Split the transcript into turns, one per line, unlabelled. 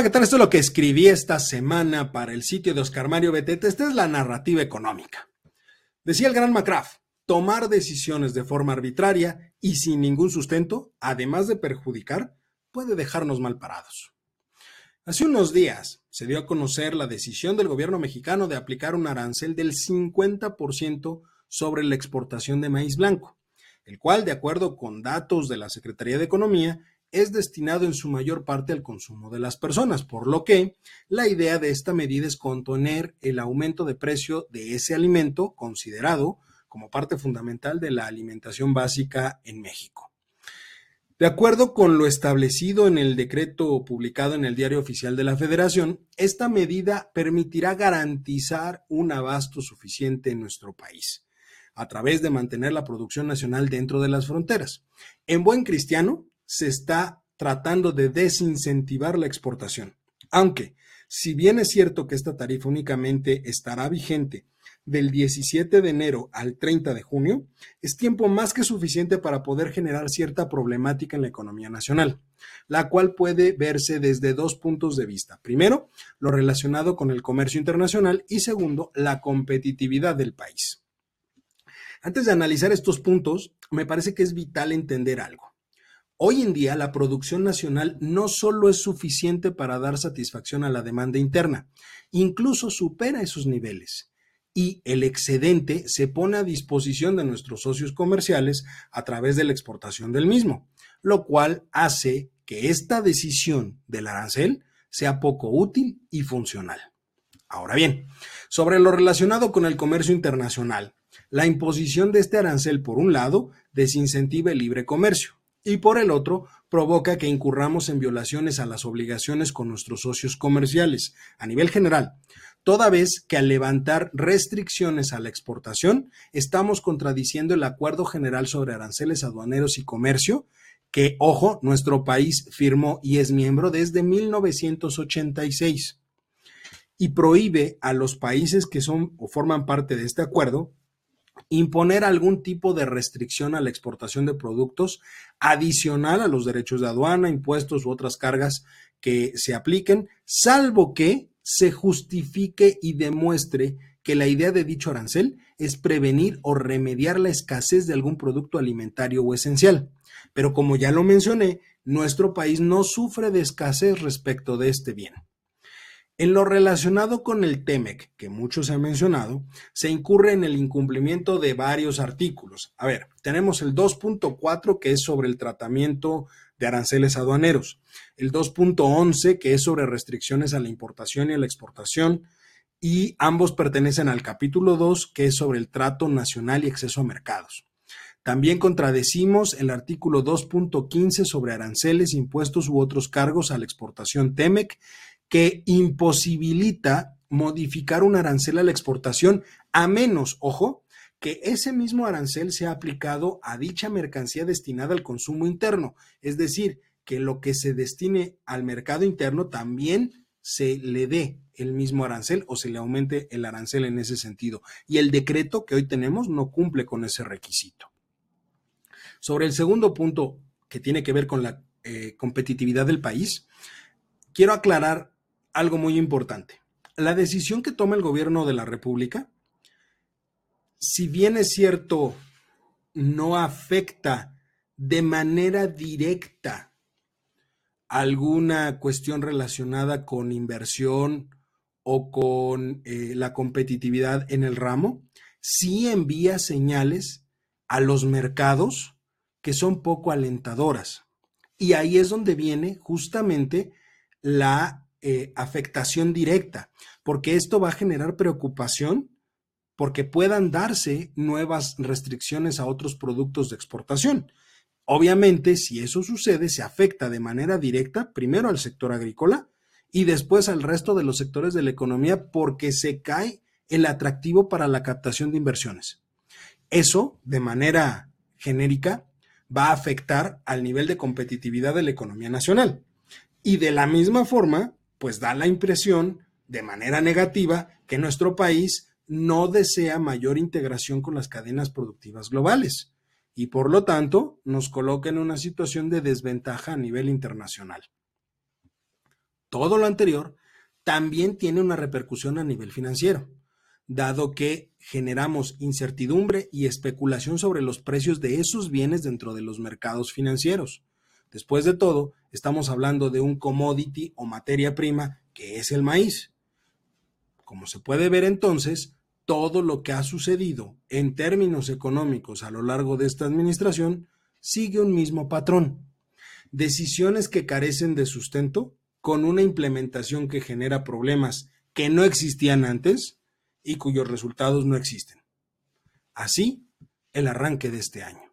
Hola, ¿qué tal? Esto es lo que escribí esta semana para el sitio de Oscar Mario Betete. Esta es la narrativa económica. Decía el gran McCraft, tomar decisiones de forma arbitraria y sin ningún sustento, además de perjudicar, puede dejarnos mal parados. Hace unos días se dio a conocer la decisión del gobierno mexicano de aplicar un arancel del 50% sobre la exportación de maíz blanco, el cual, de acuerdo con datos de la Secretaría de Economía, es destinado en su mayor parte al consumo de las personas, por lo que la idea de esta medida es contener el aumento de precio de ese alimento considerado como parte fundamental de la alimentación básica en México. De acuerdo con lo establecido en el decreto publicado en el Diario Oficial de la Federación, esta medida permitirá garantizar un abasto suficiente en nuestro país, a través de mantener la producción nacional dentro de las fronteras. En buen cristiano, se está tratando de desincentivar la exportación, aunque, si bien es cierto que esta tarifa únicamente estará vigente del 17 de enero al 30 de junio, es tiempo más que suficiente para poder generar cierta problemática en la economía nacional, la cual puede verse desde dos puntos de vista. Primero, lo relacionado con el comercio internacional y segundo, la competitividad del país. Antes de analizar estos puntos, me parece que es vital entender algo. Hoy en día la producción nacional no solo es suficiente para dar satisfacción a la demanda interna, incluso supera esos niveles y el excedente se pone a disposición de nuestros socios comerciales a través de la exportación del mismo, lo cual hace que esta decisión del arancel sea poco útil y funcional. Ahora bien, sobre lo relacionado con el comercio internacional, la imposición de este arancel, por un lado, desincentiva el libre comercio y por el otro, provoca que incurramos en violaciones a las obligaciones con nuestros socios comerciales a nivel general, toda vez que al levantar restricciones a la exportación, estamos contradiciendo el Acuerdo General sobre Aranceles Aduaneros y Comercio, que, ojo, nuestro país firmó y es miembro desde 1986, y prohíbe a los países que son o forman parte de este acuerdo imponer algún tipo de restricción a la exportación de productos adicional a los derechos de aduana, impuestos u otras cargas que se apliquen, salvo que se justifique y demuestre que la idea de dicho arancel es prevenir o remediar la escasez de algún producto alimentario o esencial. Pero como ya lo mencioné, nuestro país no sufre de escasez respecto de este bien. En lo relacionado con el TEMEC, que mucho se ha mencionado, se incurre en el incumplimiento de varios artículos. A ver, tenemos el 2.4 que es sobre el tratamiento de aranceles aduaneros, el 2.11 que es sobre restricciones a la importación y a la exportación, y ambos pertenecen al capítulo 2 que es sobre el trato nacional y acceso a mercados. También contradecimos el artículo 2.15 sobre aranceles, impuestos u otros cargos a la exportación TEMEC, que imposibilita modificar un arancel a la exportación a menos, ojo, que ese mismo arancel sea aplicado a dicha mercancía destinada al consumo interno, es decir, que lo que se destine al mercado interno también se le dé el mismo arancel o se le aumente el arancel en ese sentido. Y el decreto que hoy tenemos no cumple con ese requisito. Sobre el segundo punto que tiene que ver con la eh, competitividad del país, quiero aclarar algo muy importante. La decisión que toma el gobierno de la República si bien es cierto, no afecta de manera directa alguna cuestión relacionada con inversión o con eh, la competitividad en el ramo, sí envía señales a los mercados que son poco alentadoras. Y ahí es donde viene justamente la eh, afectación directa, porque esto va a generar preocupación porque puedan darse nuevas restricciones a otros productos de exportación. Obviamente, si eso sucede, se afecta de manera directa primero al sector agrícola y después al resto de los sectores de la economía porque se cae el atractivo para la captación de inversiones. Eso, de manera genérica, va a afectar al nivel de competitividad de la economía nacional. Y de la misma forma, pues da la impresión, de manera negativa, que nuestro país no desea mayor integración con las cadenas productivas globales y por lo tanto nos coloca en una situación de desventaja a nivel internacional. Todo lo anterior también tiene una repercusión a nivel financiero, dado que generamos incertidumbre y especulación sobre los precios de esos bienes dentro de los mercados financieros. Después de todo, estamos hablando de un commodity o materia prima que es el maíz. Como se puede ver entonces, todo lo que ha sucedido en términos económicos a lo largo de esta administración sigue un mismo patrón. Decisiones que carecen de sustento con una implementación que genera problemas que no existían antes y cuyos resultados no existen. Así, el arranque de este año.